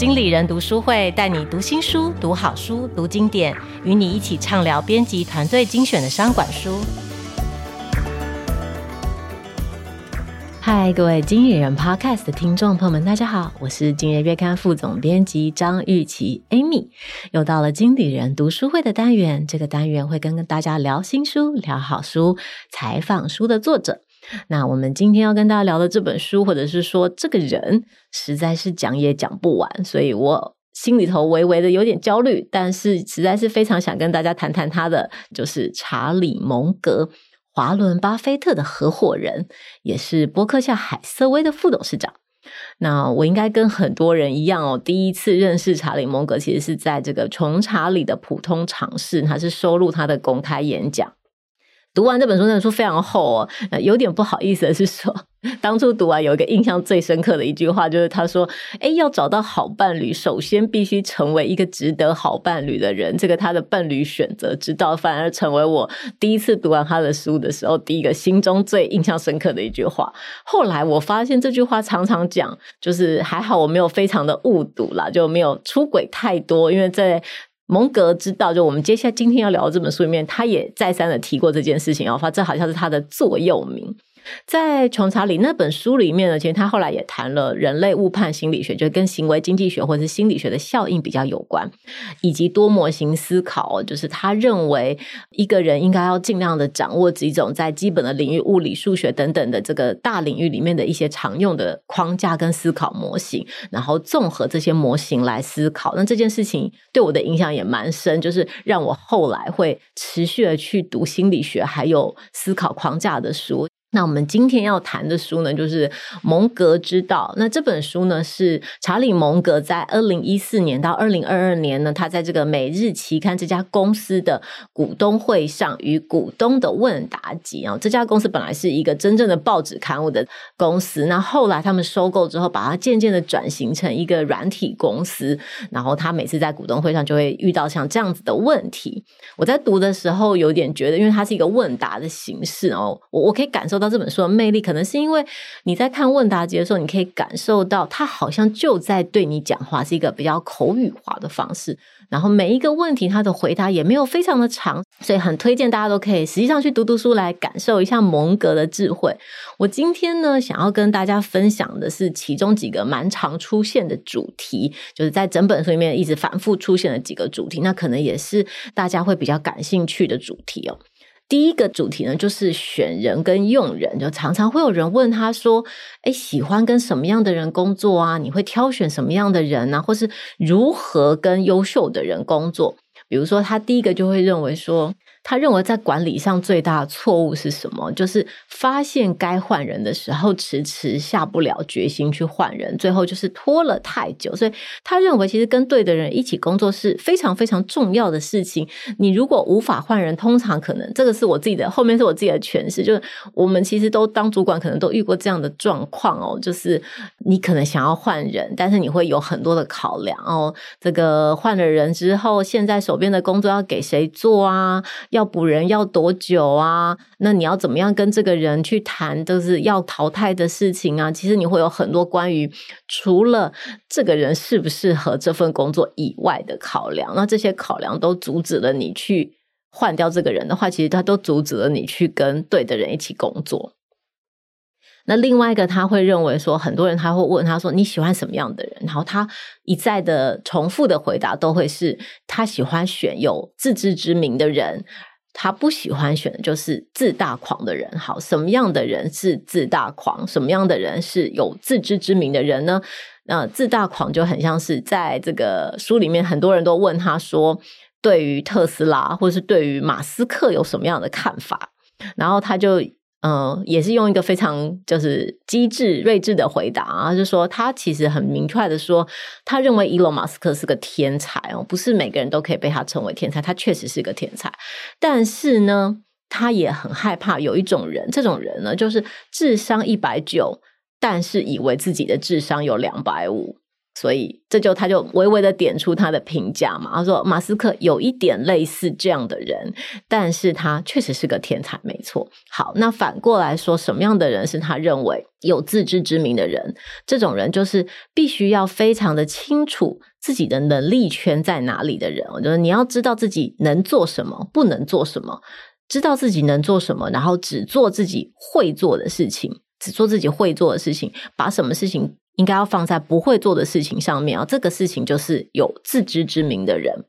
经理人读书会带你读新书、读好书、读经典，与你一起畅聊编辑团队精选的商管书。嗨，各位经理人 Podcast 的听众朋友们，大家好，我是今日月刊副总编辑张玉琪 Amy，又到了经理人读书会的单元，这个单元会跟大家聊新书、聊好书、采访书的作者。那我们今天要跟大家聊的这本书，或者是说这个人，实在是讲也讲不完，所以我心里头微微的有点焦虑，但是实在是非常想跟大家谈谈他的，就是查理蒙格，华伦巴菲特的合伙人，也是伯克夏海瑟威的副董事长。那我应该跟很多人一样哦，第一次认识查理蒙格，其实是在这个穷查理的普通常识，他是收录他的公开演讲。读完这本书，那本书非常厚哦，有点不好意思的是说，当初读完有一个印象最深刻的一句话，就是他说：“诶，要找到好伴侣，首先必须成为一个值得好伴侣的人。”这个他的伴侣选择之道，反而成为我第一次读完他的书的时候，第一个心中最印象深刻的一句话。后来我发现这句话常常讲，就是还好我没有非常的误读啦，就没有出轨太多，因为在。蒙格知道，就我们接下来今天要聊的这本书里面，他也再三的提过这件事情哦，发这好像是他的座右铭。在穷查理那本书里面呢，其实他后来也谈了人类误判心理学，就跟行为经济学或者是心理学的效应比较有关，以及多模型思考，就是他认为一个人应该要尽量的掌握几种在基本的领域，物理、数学等等的这个大领域里面的一些常用的框架跟思考模型，然后综合这些模型来思考。那这件事情对我的影响也蛮深，就是让我后来会持续的去读心理学还有思考框架的书。那我们今天要谈的书呢，就是《蒙格之道》。那这本书呢，是查理蒙格在二零一四年到二零二二年呢，他在这个《每日期刊》这家公司的股东会上与股东的问答集啊。这家公司本来是一个真正的报纸刊物的公司，那后来他们收购之后，把它渐渐的转型成一个软体公司。然后他每次在股东会上就会遇到像这样子的问题。我在读的时候有点觉得，因为它是一个问答的形式哦，我我可以感受到这本书的魅力，可能是因为你在看问答集的时候，你可以感受到他好像就在对你讲话，是一个比较口语化的方式。然后每一个问题，他的回答也没有非常的长，所以很推荐大家都可以实际上去读读书，来感受一下蒙格的智慧。我今天呢，想要跟大家分享的是其中几个蛮常出现的主题，就是在整本书里面一直反复出现的几个主题，那可能也是大家会比较感兴趣的主题哦。第一个主题呢，就是选人跟用人，就常常会有人问他说：“哎，喜欢跟什么样的人工作啊？你会挑选什么样的人啊？或是如何跟优秀的人工作？”比如说，他第一个就会认为说。他认为在管理上最大的错误是什么？就是发现该换人的时候，迟迟下不了决心去换人，最后就是拖了太久。所以他认为，其实跟对的人一起工作是非常非常重要的事情。你如果无法换人，通常可能这个是我自己的，后面是我自己的诠释。就是我们其实都当主管，可能都遇过这样的状况哦。就是你可能想要换人，但是你会有很多的考量哦。这个换了人之后，现在手边的工作要给谁做啊？要补人要多久啊？那你要怎么样跟这个人去谈，就是要淘汰的事情啊？其实你会有很多关于除了这个人适不适合这份工作以外的考量。那这些考量都阻止了你去换掉这个人的话，其实他都阻止了你去跟对的人一起工作。那另外一个他会认为说，很多人他会问他说，你喜欢什么样的人？然后他一再的重复的回答都会是他喜欢选有自知之明的人，他不喜欢选的就是自大狂的人。好，什么样的人是自大狂？什么样的人是有自知之明的人呢？那自大狂就很像是在这个书里面，很多人都问他说，对于特斯拉或是对于马斯克有什么样的看法？然后他就。嗯，也是用一个非常就是机智睿智的回答啊，就是说他其实很明确的说，他认为伊隆马斯克是个天才哦，不是每个人都可以被他称为天才，他确实是个天才，但是呢，他也很害怕有一种人，这种人呢，就是智商一百九，但是以为自己的智商有两百五。所以这就他就微微的点出他的评价嘛。他说马斯克有一点类似这样的人，但是他确实是个天才，没错。好，那反过来说，什么样的人是他认为有自知之明的人？这种人就是必须要非常的清楚自己的能力圈在哪里的人。我觉得你要知道自己能做什么，不能做什么，知道自己能做什么，然后只做自己会做的事情，只做自己会做的事情，把什么事情。应该要放在不会做的事情上面啊，这个事情就是有自知之明的人。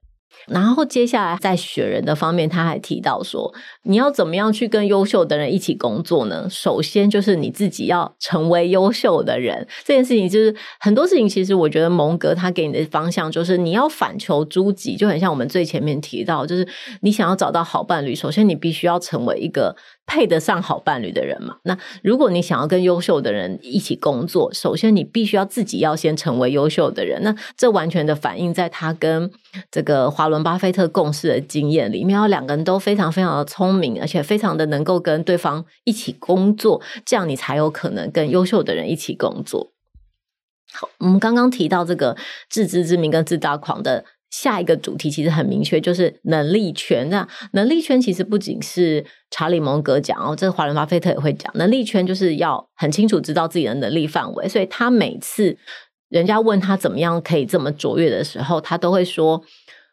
然后接下来在选人的方面，他还提到说，你要怎么样去跟优秀的人一起工作呢？首先就是你自己要成为优秀的人。这件事情就是很多事情，其实我觉得蒙格他给你的方向就是你要反求诸己，就很像我们最前面提到，就是你想要找到好伴侣，首先你必须要成为一个。配得上好伴侣的人嘛？那如果你想要跟优秀的人一起工作，首先你必须要自己要先成为优秀的人。那这完全的反映在他跟这个华伦巴菲特共事的经验里面，要两个人都非常非常的聪明，而且非常的能够跟对方一起工作，这样你才有可能跟优秀的人一起工作。好，我们刚刚提到这个自知之明跟自大狂的。下一个主题其实很明确，就是能力圈。那能力圈其实不仅是查理蒙格讲哦，这华伦巴菲特也会讲。能力圈就是要很清楚知道自己的能力范围，所以他每次人家问他怎么样可以这么卓越的时候，他都会说，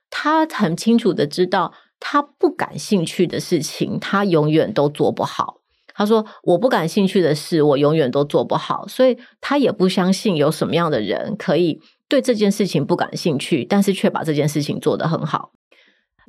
他很清楚的知道他不感兴趣的事情，他永远都做不好。他说：“我不感兴趣的事，我永远都做不好。”所以他也不相信有什么样的人可以。对这件事情不感兴趣，但是却把这件事情做得很好。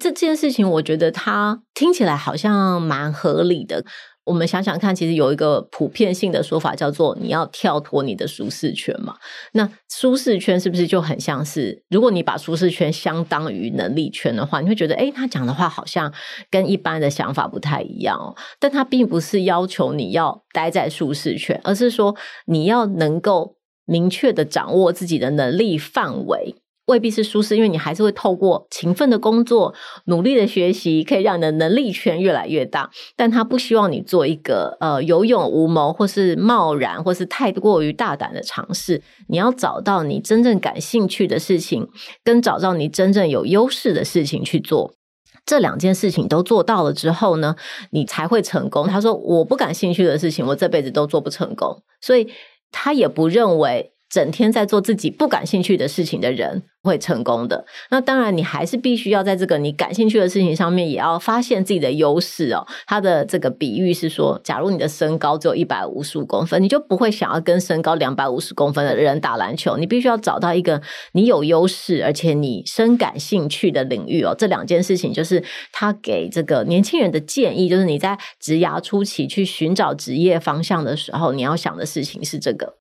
这件事情，我觉得它听起来好像蛮合理的。我们想想看，其实有一个普遍性的说法，叫做你要跳脱你的舒适圈嘛。那舒适圈是不是就很像是，如果你把舒适圈相当于能力圈的话，你会觉得，诶，他讲的话好像跟一般的想法不太一样。但他并不是要求你要待在舒适圈，而是说你要能够。明确的掌握自己的能力范围，未必是舒适，因为你还是会透过勤奋的工作、努力的学习，可以让你的能力圈越来越大。但他不希望你做一个呃有勇无谋，或是贸然，或是太过于大胆的尝试。你要找到你真正感兴趣的事情，跟找到你真正有优势的事情去做。这两件事情都做到了之后呢，你才会成功。他说：“我不感兴趣的事情，我这辈子都做不成功。”所以。他也不认为整天在做自己不感兴趣的事情的人会成功的。那当然，你还是必须要在这个你感兴趣的事情上面，也要发现自己的优势哦。他的这个比喻是说，假如你的身高只有一百五十五公分，你就不会想要跟身高两百五十公分的人打篮球。你必须要找到一个你有优势，而且你深感兴趣的领域哦。这两件事情就是他给这个年轻人的建议，就是你在职涯初期去寻找职业方向的时候，你要想的事情是这个。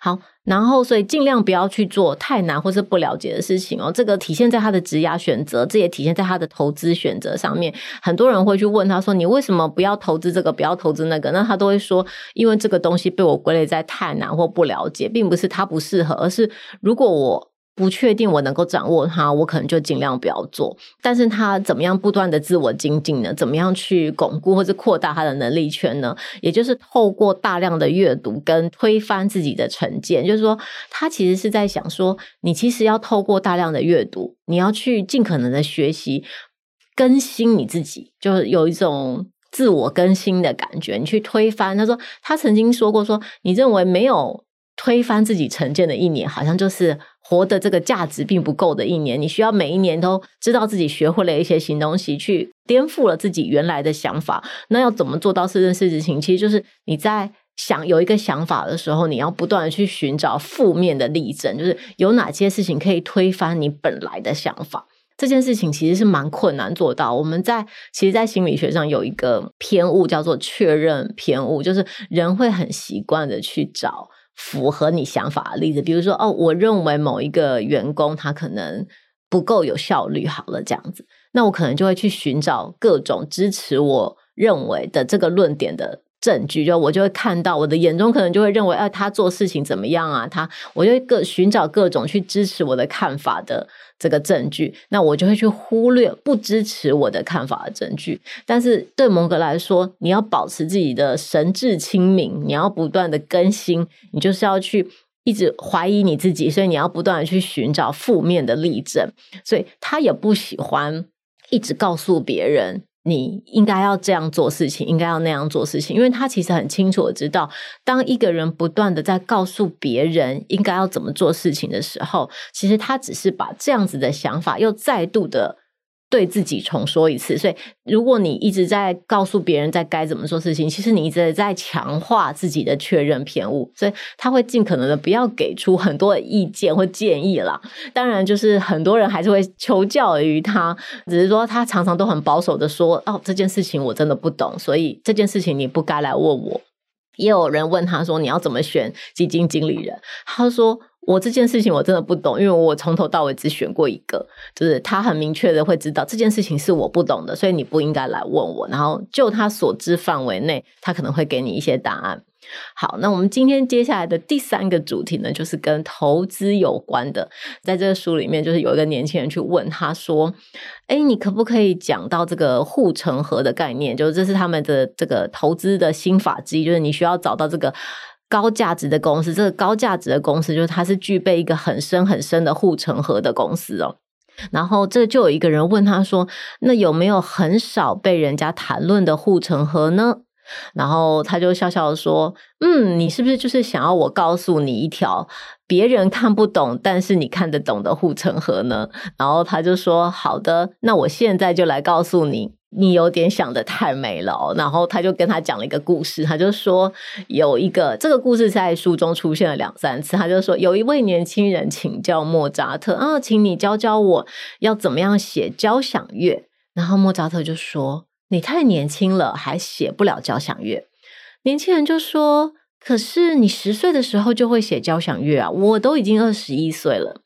好，然后所以尽量不要去做太难或是不了解的事情哦。这个体现在他的职涯选择，这也体现在他的投资选择上面。很多人会去问他说：“你为什么不要投资这个，不要投资那个？”那他都会说：“因为这个东西被我归类在太难或不了解，并不是他不适合，而是如果我。”不确定我能够掌握它，我可能就尽量不要做。但是他怎么样不断的自我精进呢？怎么样去巩固或者扩大他的能力圈呢？也就是透过大量的阅读跟推翻自己的成见。就是说，他其实是在想说，你其实要透过大量的阅读，你要去尽可能的学习更新你自己，就是有一种自我更新的感觉。你去推翻，他说他曾经说过说，说你认为没有推翻自己成见的一年，好像就是。活的这个价值并不够的一年，你需要每一年都知道自己学会了一些新东西，去颠覆了自己原来的想法。那要怎么做到这件事情？其实就是你在想有一个想法的时候，你要不断的去寻找负面的例证，就是有哪些事情可以推翻你本来的想法。这件事情其实是蛮困难做到。我们在其实，在心理学上有一个偏误叫做确认偏误，就是人会很习惯的去找。符合你想法的例子，比如说哦，我认为某一个员工他可能不够有效率，好了，这样子，那我可能就会去寻找各种支持我认为的这个论点的证据，就我就会看到我的眼中可能就会认为，哎、啊，他做事情怎么样啊？他，我就会各寻找各种去支持我的看法的。这个证据，那我就会去忽略不支持我的看法的证据。但是对蒙格来说，你要保持自己的神智清明，你要不断的更新，你就是要去一直怀疑你自己，所以你要不断的去寻找负面的例证，所以他也不喜欢一直告诉别人。你应该要这样做事情，应该要那样做事情，因为他其实很清楚的知道，当一个人不断的在告诉别人应该要怎么做事情的时候，其实他只是把这样子的想法又再度的。对自己重说一次，所以如果你一直在告诉别人在该怎么做事情，其实你一直在强化自己的确认偏误，所以他会尽可能的不要给出很多的意见或建议啦。当然，就是很多人还是会求教于他，只是说他常常都很保守的说：“哦，这件事情我真的不懂，所以这件事情你不该来问我。”也有人问他说：“你要怎么选基金经理人？”他说。我这件事情我真的不懂，因为我从头到尾只选过一个，就是他很明确的会知道这件事情是我不懂的，所以你不应该来问我。然后就他所知范围内，他可能会给你一些答案。好，那我们今天接下来的第三个主题呢，就是跟投资有关的。在这个书里面，就是有一个年轻人去问他说：“哎，你可不可以讲到这个护城河的概念？就是这是他们的这个投资的心法之一，就是你需要找到这个。”高价值的公司，这个高价值的公司就是它是具备一个很深很深的护城河的公司哦。然后这就有一个人问他说：“那有没有很少被人家谈论的护城河呢？”然后他就笑笑说：“嗯，你是不是就是想要我告诉你一条别人看不懂，但是你看得懂的护城河呢？”然后他就说：“好的，那我现在就来告诉你。”你有点想的太美了，然后他就跟他讲了一个故事，他就说有一个这个故事在书中出现了两三次，他就说有一位年轻人请教莫扎特啊，请你教教我要怎么样写交响乐，然后莫扎特就说你太年轻了，还写不了交响乐。年轻人就说，可是你十岁的时候就会写交响乐啊，我都已经二十一岁了。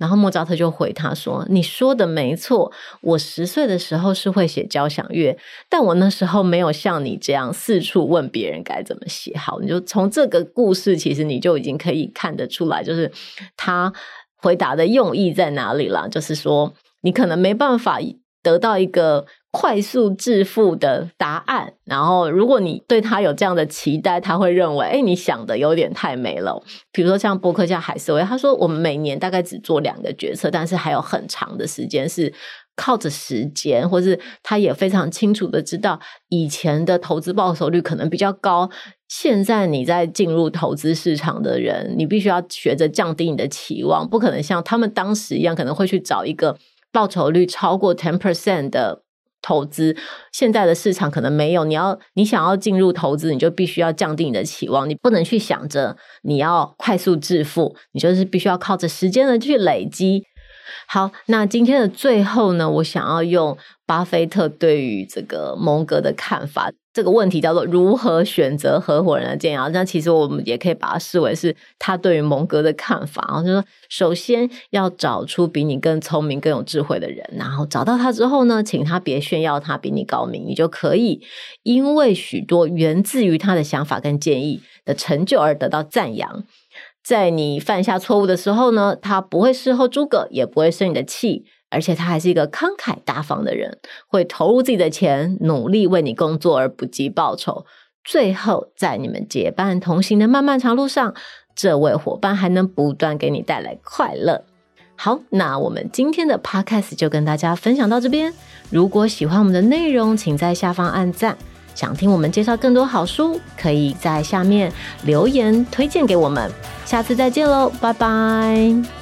然后莫扎特就回他说：“你说的没错，我十岁的时候是会写交响乐，但我那时候没有像你这样四处问别人该怎么写好。你就从这个故事，其实你就已经可以看得出来，就是他回答的用意在哪里了。就是说，你可能没办法得到一个。”快速致富的答案，然后如果你对他有这样的期待，他会认为，哎，你想的有点太美了。比如说像波克加海瑟薇，他说我们每年大概只做两个决策，但是还有很长的时间是靠着时间，或是他也非常清楚的知道，以前的投资报酬率可能比较高。现在你在进入投资市场的人，你必须要学着降低你的期望，不可能像他们当时一样，可能会去找一个报酬率超过 ten percent 的。投资现在的市场可能没有，你要你想要进入投资，你就必须要降低你的期望，你不能去想着你要快速致富，你就是必须要靠着时间的去累积。好，那今天的最后呢，我想要用巴菲特对于这个蒙格的看法。这个问题叫做如何选择合伙人的建议啊，那其实我们也可以把它视为是他对于蒙格的看法啊，就是说首先要找出比你更聪明、更有智慧的人，然后找到他之后呢，请他别炫耀他比你高明，你就可以因为许多源自于他的想法跟建议的成就而得到赞扬。在你犯下错误的时候呢，他不会事后诸葛，也不会生你的气。而且他还是一个慷慨大方的人，会投入自己的钱，努力为你工作而不计报酬。最后，在你们结伴同行的漫漫长路上，这位伙伴还能不断给你带来快乐。好，那我们今天的 podcast 就跟大家分享到这边。如果喜欢我们的内容，请在下方按赞。想听我们介绍更多好书，可以在下面留言推荐给我们。下次再见喽，拜拜。